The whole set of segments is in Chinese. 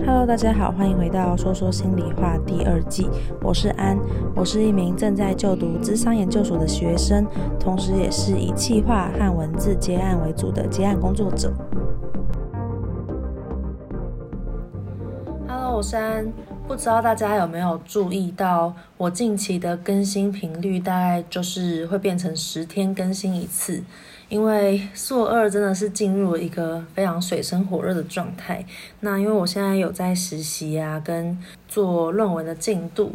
Hello，大家好，欢迎回到说说心里话第二季。我是安，我是一名正在就读智商研究所的学生，同时也是以企划和文字接案为主的接案工作者。Hello，我是安。不知道大家有没有注意到，我近期的更新频率大概就是会变成十天更新一次。因为硕二真的是进入了一个非常水深火热的状态。那因为我现在有在实习啊，跟做论文的进度，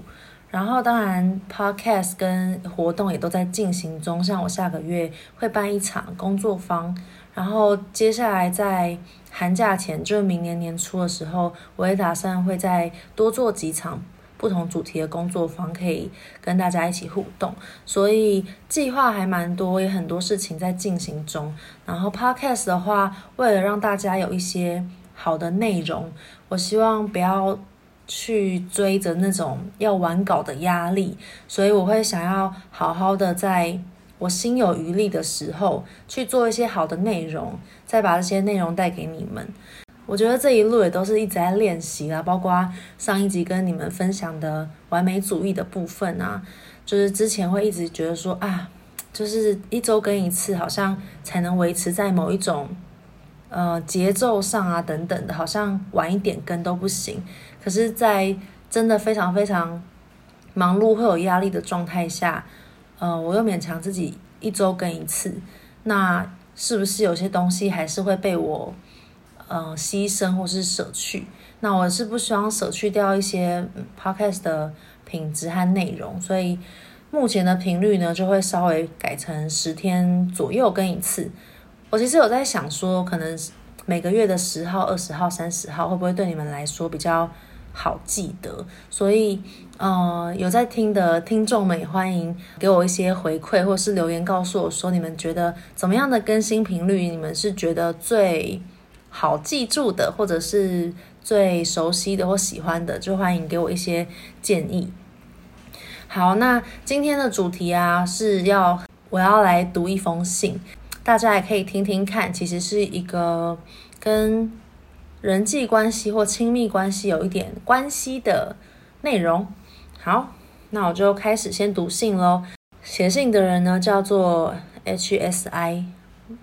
然后当然 podcast 跟活动也都在进行中。像我下个月会办一场工作坊，然后接下来在寒假前，就是明年年初的时候，我也打算会再多做几场。不同主题的工作坊可以跟大家一起互动，所以计划还蛮多，也很多事情在进行中。然后 Podcast 的话，为了让大家有一些好的内容，我希望不要去追着那种要完稿的压力，所以我会想要好好的在我心有余力的时候去做一些好的内容，再把这些内容带给你们。我觉得这一路也都是一直在练习啦，包括上一集跟你们分享的完美主义的部分啊，就是之前会一直觉得说啊，就是一周更一次，好像才能维持在某一种呃节奏上啊等等的，好像晚一点更都不行。可是，在真的非常非常忙碌会有压力的状态下，呃，我又勉强自己一周更一次，那是不是有些东西还是会被我？嗯，牺牲或是舍去，那我是不希望舍去掉一些 podcast 的品质和内容，所以目前的频率呢，就会稍微改成十天左右更一次。我其实有在想说，可能每个月的十号、二十号、三十号会不会对你们来说比较好记得？所以，呃，有在听的听众们也欢迎给我一些回馈，或是留言告诉我说，你们觉得怎么样的更新频率，你们是觉得最好记住的，或者是最熟悉的或喜欢的，就欢迎给我一些建议。好，那今天的主题啊，是要我要来读一封信，大家也可以听听看，其实是一个跟人际关系或亲密关系有一点关系的内容。好，那我就开始先读信喽。写信的人呢，叫做 HSI。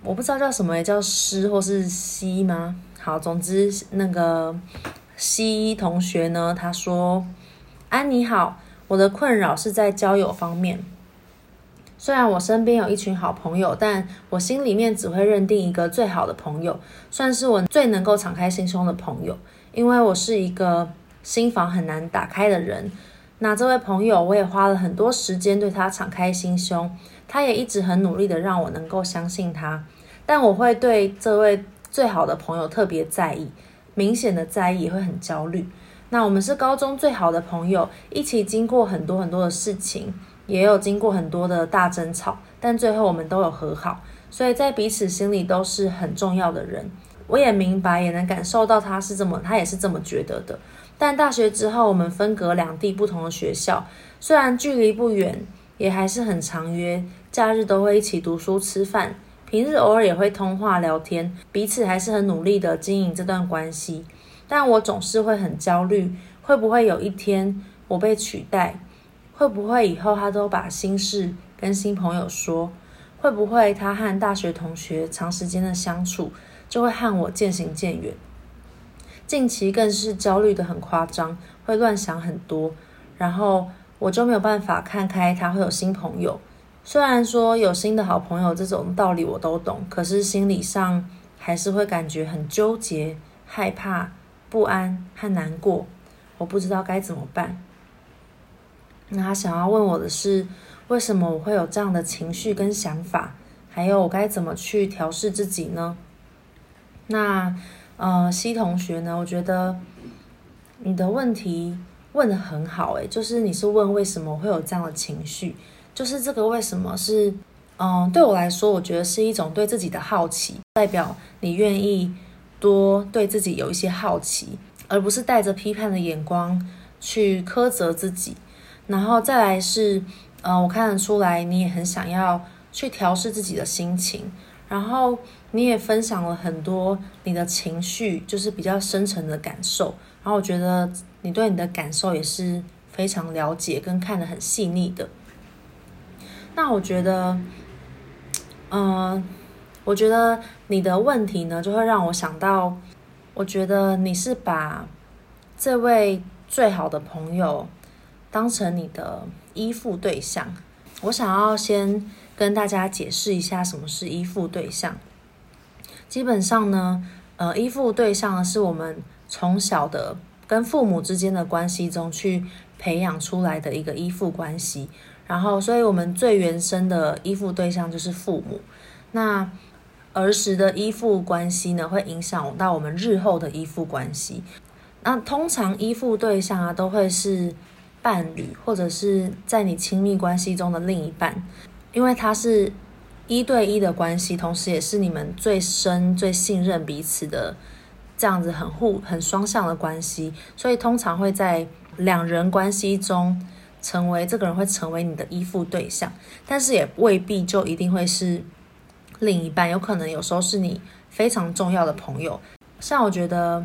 我不知道叫什么，也叫诗或是西吗？好，总之那个西同学呢，他说：“安你好，我的困扰是在交友方面。虽然我身边有一群好朋友，但我心里面只会认定一个最好的朋友，算是我最能够敞开心胸的朋友。因为我是一个心房很难打开的人。那这位朋友，我也花了很多时间对他敞开心胸。”他也一直很努力的让我能够相信他，但我会对这位最好的朋友特别在意，明显的在意也会很焦虑。那我们是高中最好的朋友，一起经过很多很多的事情，也有经过很多的大争吵，但最后我们都有和好，所以在彼此心里都是很重要的人。我也明白，也能感受到他是这么，他也是这么觉得的。但大学之后，我们分隔两地，不同的学校，虽然距离不远，也还是很常约。假日都会一起读书吃饭，平日偶尔也会通话聊天，彼此还是很努力的经营这段关系。但我总是会很焦虑，会不会有一天我被取代？会不会以后他都把心事跟新朋友说？会不会他和大学同学长时间的相处就会和我渐行渐远？近期更是焦虑得很夸张，会乱想很多，然后我就没有办法看开他会有新朋友。虽然说有新的好朋友这种道理我都懂，可是心理上还是会感觉很纠结、害怕、不安和难过。我不知道该怎么办。那他想要问我的是，为什么我会有这样的情绪跟想法？还有我该怎么去调试自己呢？那呃，C 同学呢？我觉得你的问题问得很好，诶，就是你是问为什么会有这样的情绪？就是这个为什么是，嗯，对我来说，我觉得是一种对自己的好奇，代表你愿意多对自己有一些好奇，而不是带着批判的眼光去苛责自己。然后再来是，嗯，我看得出来你也很想要去调试自己的心情，然后你也分享了很多你的情绪，就是比较深层的感受。然后我觉得你对你的感受也是非常了解跟看得很细腻的。那我觉得，嗯、我觉得你的问题呢，就会让我想到，我觉得你是把这位最好的朋友当成你的依附对象。我想要先。跟大家解释一下什么是依附对象。基本上呢，呃，依附对象呢是我们从小的跟父母之间的关系中去培养出来的一个依附关系。然后，所以我们最原生的依附对象就是父母。那儿时的依附关系呢，会影响到我们日后的依附关系。那通常依附对象啊，都会是伴侣，或者是在你亲密关系中的另一半。因为它是一对一的关系，同时也是你们最深、最信任彼此的这样子很互、很双向的关系，所以通常会在两人关系中成为这个人会成为你的依附对象，但是也未必就一定会是另一半，有可能有时候是你非常重要的朋友。像我觉得，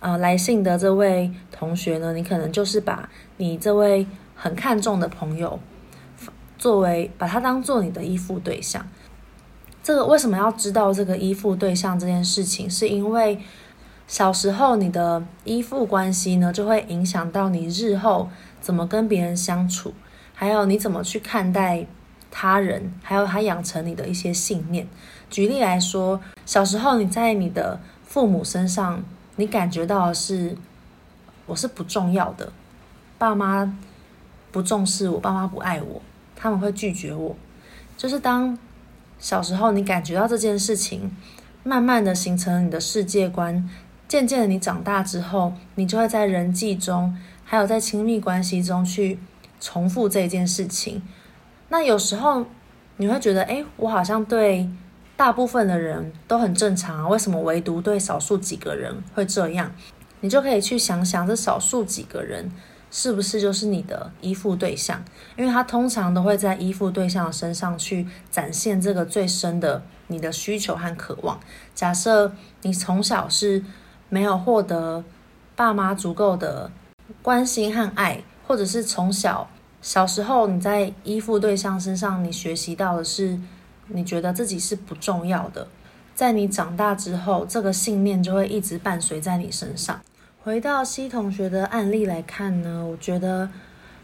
呃，来信的这位同学呢，你可能就是把你这位很看重的朋友。作为把他当做你的依附对象，这个为什么要知道这个依附对象这件事情？是因为小时候你的依附关系呢，就会影响到你日后怎么跟别人相处，还有你怎么去看待他人，还有他养成你的一些信念。举例来说，小时候你在你的父母身上，你感觉到是我是不重要的，爸妈不重视我，爸妈不爱我。他们会拒绝我，就是当小时候你感觉到这件事情，慢慢的形成你的世界观，渐渐的你长大之后，你就会在人际中，还有在亲密关系中去重复这件事情。那有时候你会觉得，哎，我好像对大部分的人都很正常啊，为什么唯独对少数几个人会这样？你就可以去想想这少数几个人。是不是就是你的依附对象？因为他通常都会在依附对象身上去展现这个最深的你的需求和渴望。假设你从小是没有获得爸妈足够的关心和爱，或者是从小小时候你在依附对象身上你学习到的是你觉得自己是不重要的，在你长大之后，这个信念就会一直伴随在你身上。回到 C 同学的案例来看呢，我觉得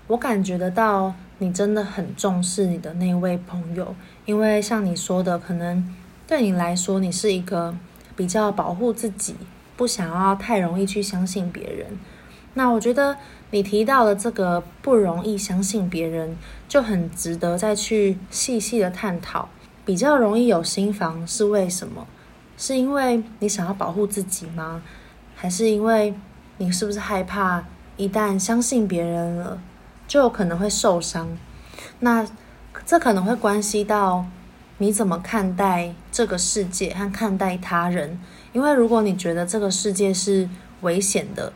我感觉得到你真的很重视你的那位朋友，因为像你说的，可能对你来说，你是一个比较保护自己，不想要太容易去相信别人。那我觉得你提到的这个不容易相信别人，就很值得再去细细的探讨。比较容易有心防是为什么？是因为你想要保护自己吗？还是因为？你是不是害怕一旦相信别人了，就有可能会受伤？那这可能会关系到你怎么看待这个世界和看待他人。因为如果你觉得这个世界是危险的，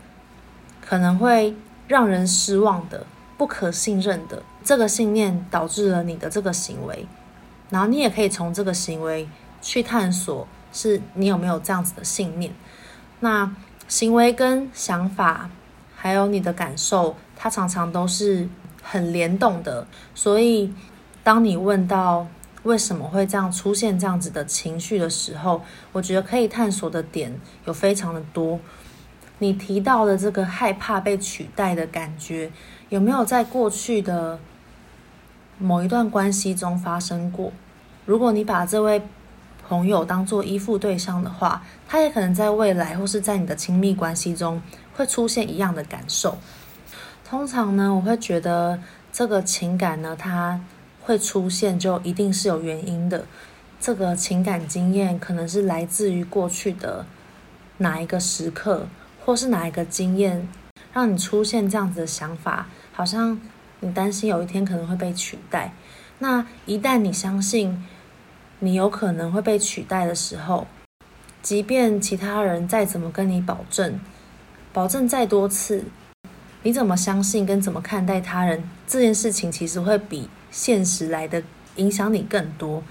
可能会让人失望的、不可信任的，这个信念导致了你的这个行为。然后你也可以从这个行为去探索，是你有没有这样子的信念。那。行为跟想法，还有你的感受，它常常都是很联动的。所以，当你问到为什么会这样出现这样子的情绪的时候，我觉得可以探索的点有非常的多。你提到的这个害怕被取代的感觉，有没有在过去的某一段关系中发生过？如果你把这位朋友当做依附对象的话，他也可能在未来或是在你的亲密关系中会出现一样的感受。通常呢，我会觉得这个情感呢，它会出现就一定是有原因的。这个情感经验可能是来自于过去的哪一个时刻，或是哪一个经验，让你出现这样子的想法，好像你担心有一天可能会被取代。那一旦你相信，你有可能会被取代的时候，即便其他人再怎么跟你保证，保证再多次，你怎么相信跟怎么看待他人这件事情，其实会比现实来的影响你更多。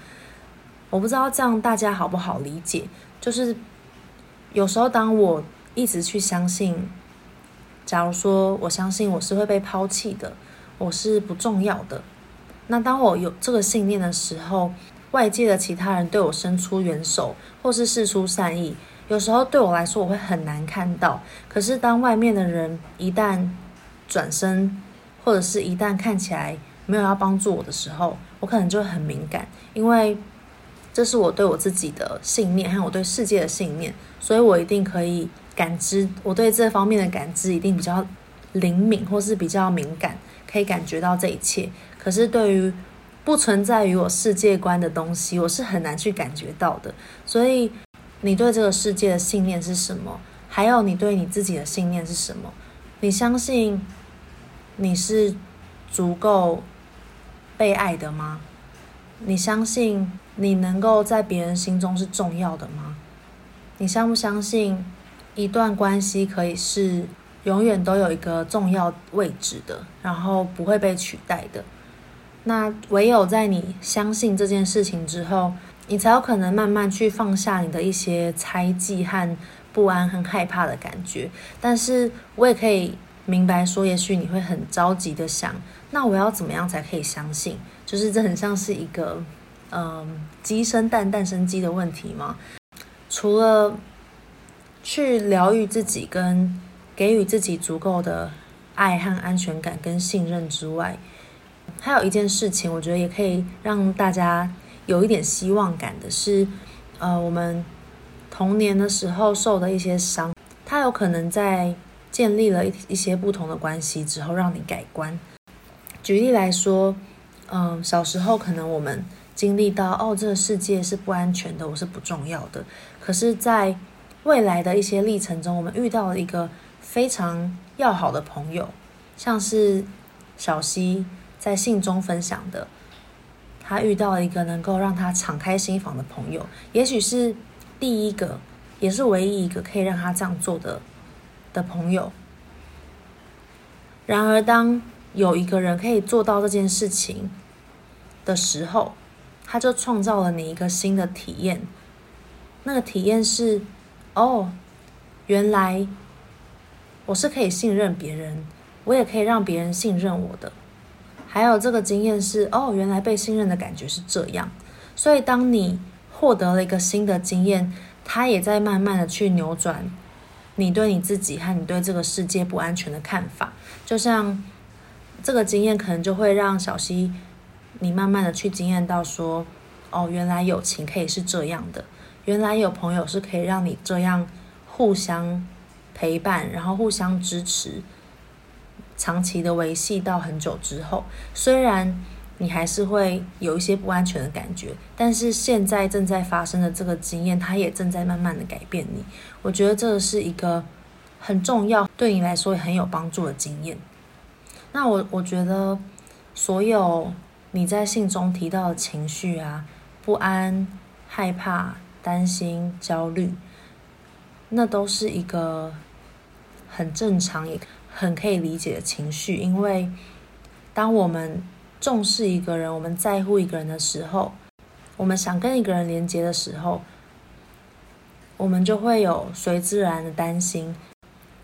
我不知道这样大家好不好理解？就是有时候当我一直去相信，假如说我相信我是会被抛弃的，我是不重要的，那当我有这个信念的时候，外界的其他人对我伸出援手，或是释出善意，有时候对我来说我会很难看到。可是当外面的人一旦转身，或者是一旦看起来没有要帮助我的时候，我可能就会很敏感，因为这是我对我自己的信念，还有我对世界的信念，所以我一定可以感知，我对这方面的感知一定比较灵敏，或是比较敏感，可以感觉到这一切。可是对于不存在于我世界观的东西，我是很难去感觉到的。所以，你对这个世界的信念是什么？还有你对你自己的信念是什么？你相信你是足够被爱的吗？你相信你能够在别人心中是重要的吗？你相不相信一段关系可以是永远都有一个重要位置的，然后不会被取代的？那唯有在你相信这件事情之后，你才有可能慢慢去放下你的一些猜忌和不安和害怕的感觉。但是我也可以明白说，也许你会很着急的想，那我要怎么样才可以相信？就是这很像是一个，嗯，鸡生蛋，蛋生鸡的问题吗？除了去疗愈自己，跟给予自己足够的爱和安全感跟信任之外，还有一件事情，我觉得也可以让大家有一点希望感的是，呃，我们童年的时候受的一些伤，它有可能在建立了一一些不同的关系之后，让你改观。举例来说。嗯，小时候可能我们经历到哦，这个世界是不安全的，我是不重要的。可是，在未来的一些历程中，我们遇到了一个非常要好的朋友，像是小溪在信中分享的，他遇到了一个能够让他敞开心房的朋友，也许是第一个，也是唯一一个可以让他这样做的的朋友。然而，当有一个人可以做到这件事情，的时候，他就创造了你一个新的体验。那个体验是，哦，原来我是可以信任别人，我也可以让别人信任我的。还有这个经验是，哦，原来被信任的感觉是这样。所以，当你获得了一个新的经验，它也在慢慢的去扭转你对你自己和你对这个世界不安全的看法。就像这个经验，可能就会让小溪。你慢慢的去经验到说，哦，原来友情可以是这样的，原来有朋友是可以让你这样互相陪伴，然后互相支持，长期的维系到很久之后，虽然你还是会有一些不安全的感觉，但是现在正在发生的这个经验，它也正在慢慢的改变你。我觉得这是一个很重要，对你来说也很有帮助的经验。那我我觉得所有。你在信中提到的情绪啊，不安、害怕、担心、焦虑，那都是一个很正常也很可以理解的情绪。因为当我们重视一个人，我们在乎一个人的时候，我们想跟一个人连接的时候，我们就会有随之而然的担心。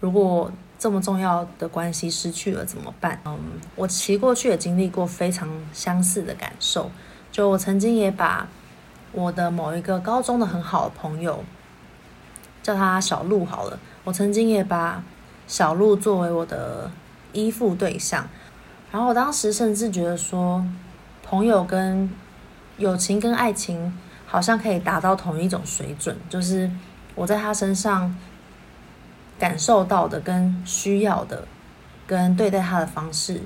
如果这么重要的关系失去了怎么办？嗯，我其过去也经历过非常相似的感受。就我曾经也把我的某一个高中的很好的朋友，叫他小鹿好了。我曾经也把小鹿作为我的依附对象，然后我当时甚至觉得说，朋友跟友情跟爱情好像可以达到同一种水准，就是我在他身上。感受到的跟需要的，跟对待他的方式，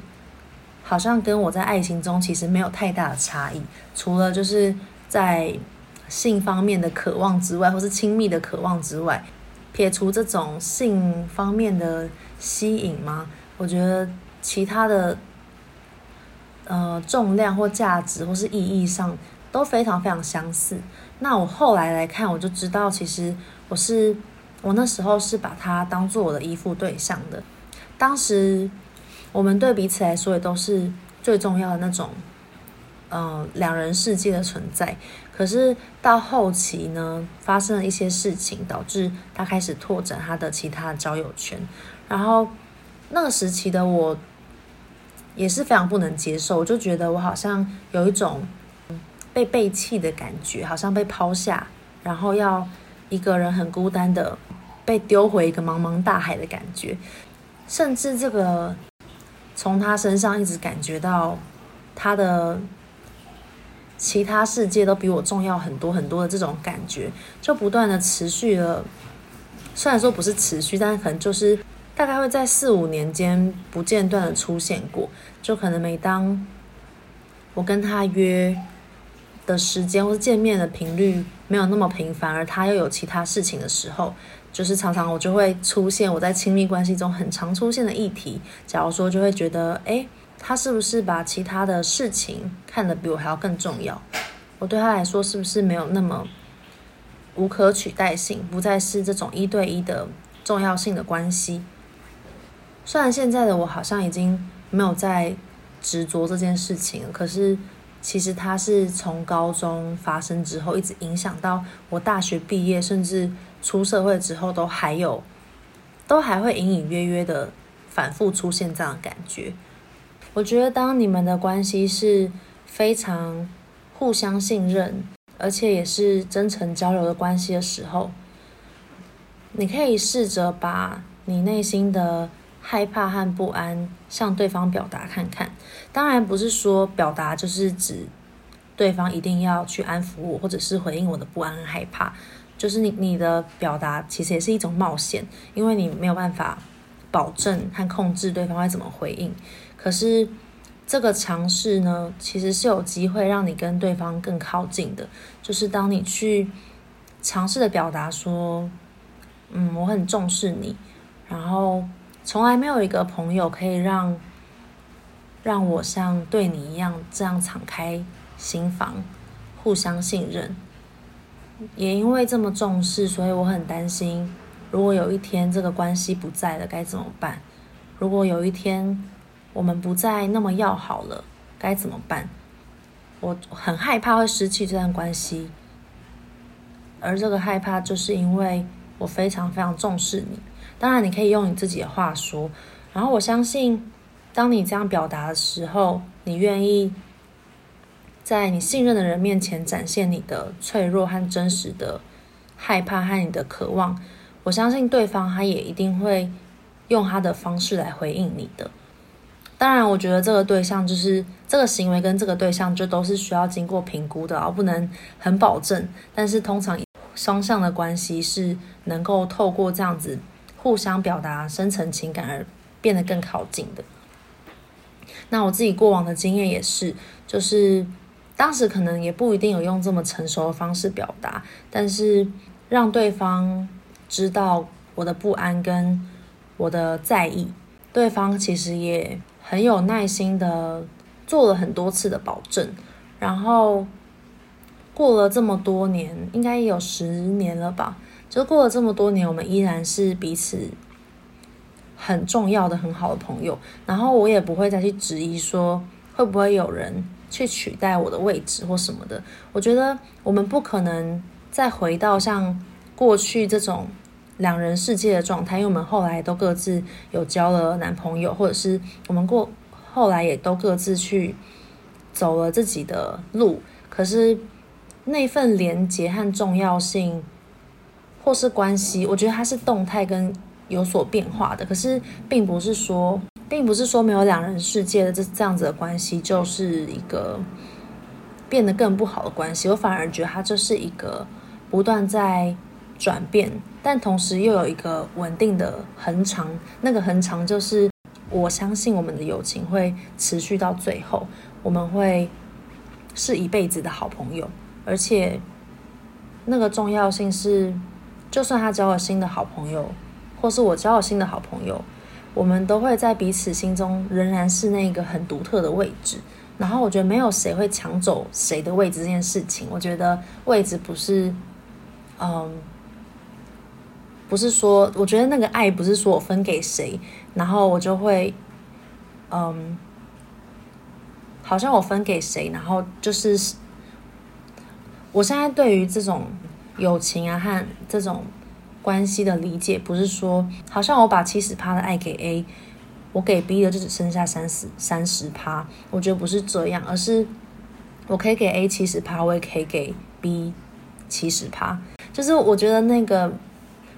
好像跟我在爱情中其实没有太大的差异，除了就是在性方面的渴望之外，或是亲密的渴望之外，撇除这种性方面的吸引吗？我觉得其他的，呃，重量或价值或是意义上都非常非常相似。那我后来来看，我就知道其实我是。我那时候是把他当做我的依附对象的，当时我们对彼此来说也都是最重要的那种，嗯、呃，两人世界的存在。可是到后期呢，发生了一些事情，导致他开始拓展他的其他交友圈。然后那个时期的我也是非常不能接受，我就觉得我好像有一种被背弃的感觉，好像被抛下，然后要一个人很孤单的被丢回一个茫茫大海的感觉。甚至这个从他身上一直感觉到他的。其他世界都比我重要很多很多的这种感觉，就不断的持续了。虽然说不是持续，但是可能就是大概会在四五年间不间断的出现过。就可能每当我跟他约的时间或者见面的频率没有那么频繁，而他又有其他事情的时候，就是常常我就会出现我在亲密关系中很常出现的议题。假如说就会觉得，哎。他是不是把其他的事情看得比我还要更重要？我对他来说是不是没有那么无可取代性？不再是这种一对一的重要性的关系。虽然现在的我好像已经没有在执着这件事情了，可是其实他是从高中发生之后，一直影响到我大学毕业，甚至出社会之后，都还有，都还会隐隐约约的反复出现这样的感觉。我觉得，当你们的关系是非常互相信任，而且也是真诚交流的关系的时候，你可以试着把你内心的害怕和不安向对方表达看看。当然，不是说表达就是指对方一定要去安抚我，或者是回应我的不安和害怕。就是你你的表达其实也是一种冒险，因为你没有办法保证和控制对方会怎么回应。可是，这个尝试呢，其实是有机会让你跟对方更靠近的。就是当你去尝试的表达说：“嗯，我很重视你。”然后，从来没有一个朋友可以让让我像对你一样这样敞开心房，互相信任。也因为这么重视，所以我很担心，如果有一天这个关系不在了，该怎么办？如果有一天，我们不再那么要好了，该怎么办？我很害怕会失去这段关系，而这个害怕就是因为我非常非常重视你。当然，你可以用你自己的话说。然后我相信，当你这样表达的时候，你愿意在你信任的人面前展现你的脆弱和真实的害怕和你的渴望，我相信对方他也一定会用他的方式来回应你的。当然，我觉得这个对象就是这个行为跟这个对象就都是需要经过评估的，而不能很保证。但是通常双向的关系是能够透过这样子互相表达深层情感而变得更靠近的。那我自己过往的经验也是，就是当时可能也不一定有用这么成熟的方式表达，但是让对方知道我的不安跟我的在意，对方其实也。很有耐心的做了很多次的保证，然后过了这么多年，应该也有十年了吧？就过了这么多年，我们依然是彼此很重要的、很好的朋友。然后我也不会再去质疑说会不会有人去取代我的位置或什么的。我觉得我们不可能再回到像过去这种。两人世界的状态，因为我们后来都各自有交了男朋友，或者是我们过后来也都各自去走了自己的路。可是那份连结和重要性，或是关系，我觉得它是动态跟有所变化的。可是并不是说，并不是说没有两人世界的这这样子的关系，就是一个变得更不好的关系。我反而觉得它就是一个不断在转变。但同时又有一个稳定的恒长，那个恒长就是我相信我们的友情会持续到最后，我们会是一辈子的好朋友，而且那个重要性是，就算他交了新的好朋友，或是我交了新的好朋友，我们都会在彼此心中仍然是那个很独特的位置。然后我觉得没有谁会抢走谁的位置这件事情，我觉得位置不是，嗯。不是说，我觉得那个爱不是说我分给谁，然后我就会，嗯，好像我分给谁，然后就是我现在对于这种友情啊和这种关系的理解，不是说好像我把七十趴的爱给 A，我给 B 的就只剩下三十三十趴。我觉得不是这样，而是我可以给 A 七十趴，我也可以给 B 七十趴。就是我觉得那个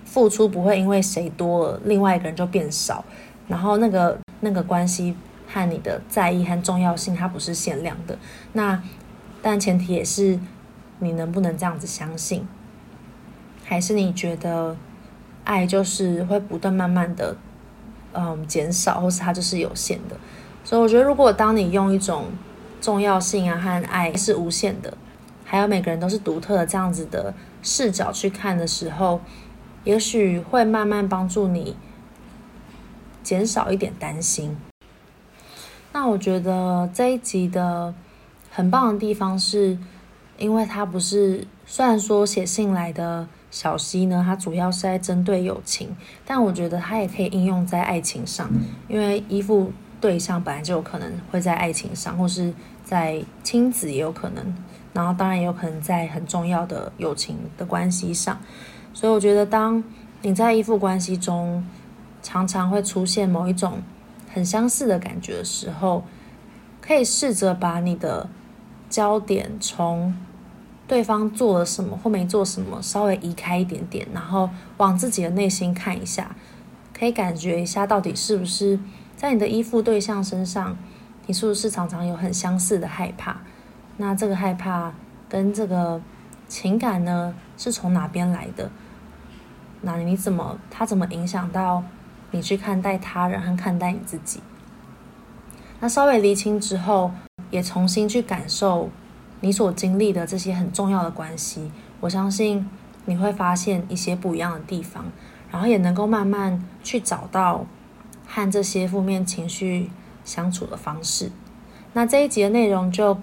付出不会因为谁多了，另外一个人就变少。然后那个那个关系和你的在意和重要性，它不是限量的。那但前提也是。你能不能这样子相信？还是你觉得爱就是会不断慢慢的，嗯，减少，或是它就是有限的？所以我觉得，如果当你用一种重要性啊和爱是无限的，还有每个人都是独特的这样子的视角去看的时候，也许会慢慢帮助你减少一点担心。那我觉得这一集的很棒的地方是。因为它不是，虽然说写信来的小溪呢，它主要是在针对友情，但我觉得它也可以应用在爱情上，因为依附对象本来就有可能会在爱情上，或是在亲子也有可能，然后当然也有可能在很重要的友情的关系上，所以我觉得当你在依附关系中，常常会出现某一种很相似的感觉的时候，可以试着把你的。焦点从对方做了什么或没做什么稍微移开一点点，然后往自己的内心看一下，可以感觉一下到底是不是在你的依附对象身上，你是不是常常有很相似的害怕？那这个害怕跟这个情感呢，是从哪边来的？那你怎么，他怎么影响到你去看待他人和看待你自己？那稍微厘清之后。也重新去感受你所经历的这些很重要的关系，我相信你会发现一些不一样的地方，然后也能够慢慢去找到和这些负面情绪相处的方式。那这一集的内容就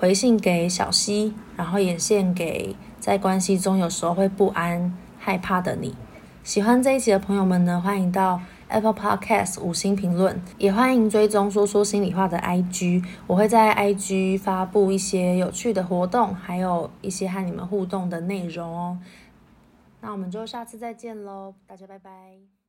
回信给小溪，然后也献给在关系中有时候会不安、害怕的你。喜欢这一集的朋友们呢，欢迎到 Apple Podcast 五星评论，也欢迎追踪说说心里话的 IG，我会在 IG 发布一些有趣的活动，还有一些和你们互动的内容哦。那我们就下次再见喽，大家拜拜。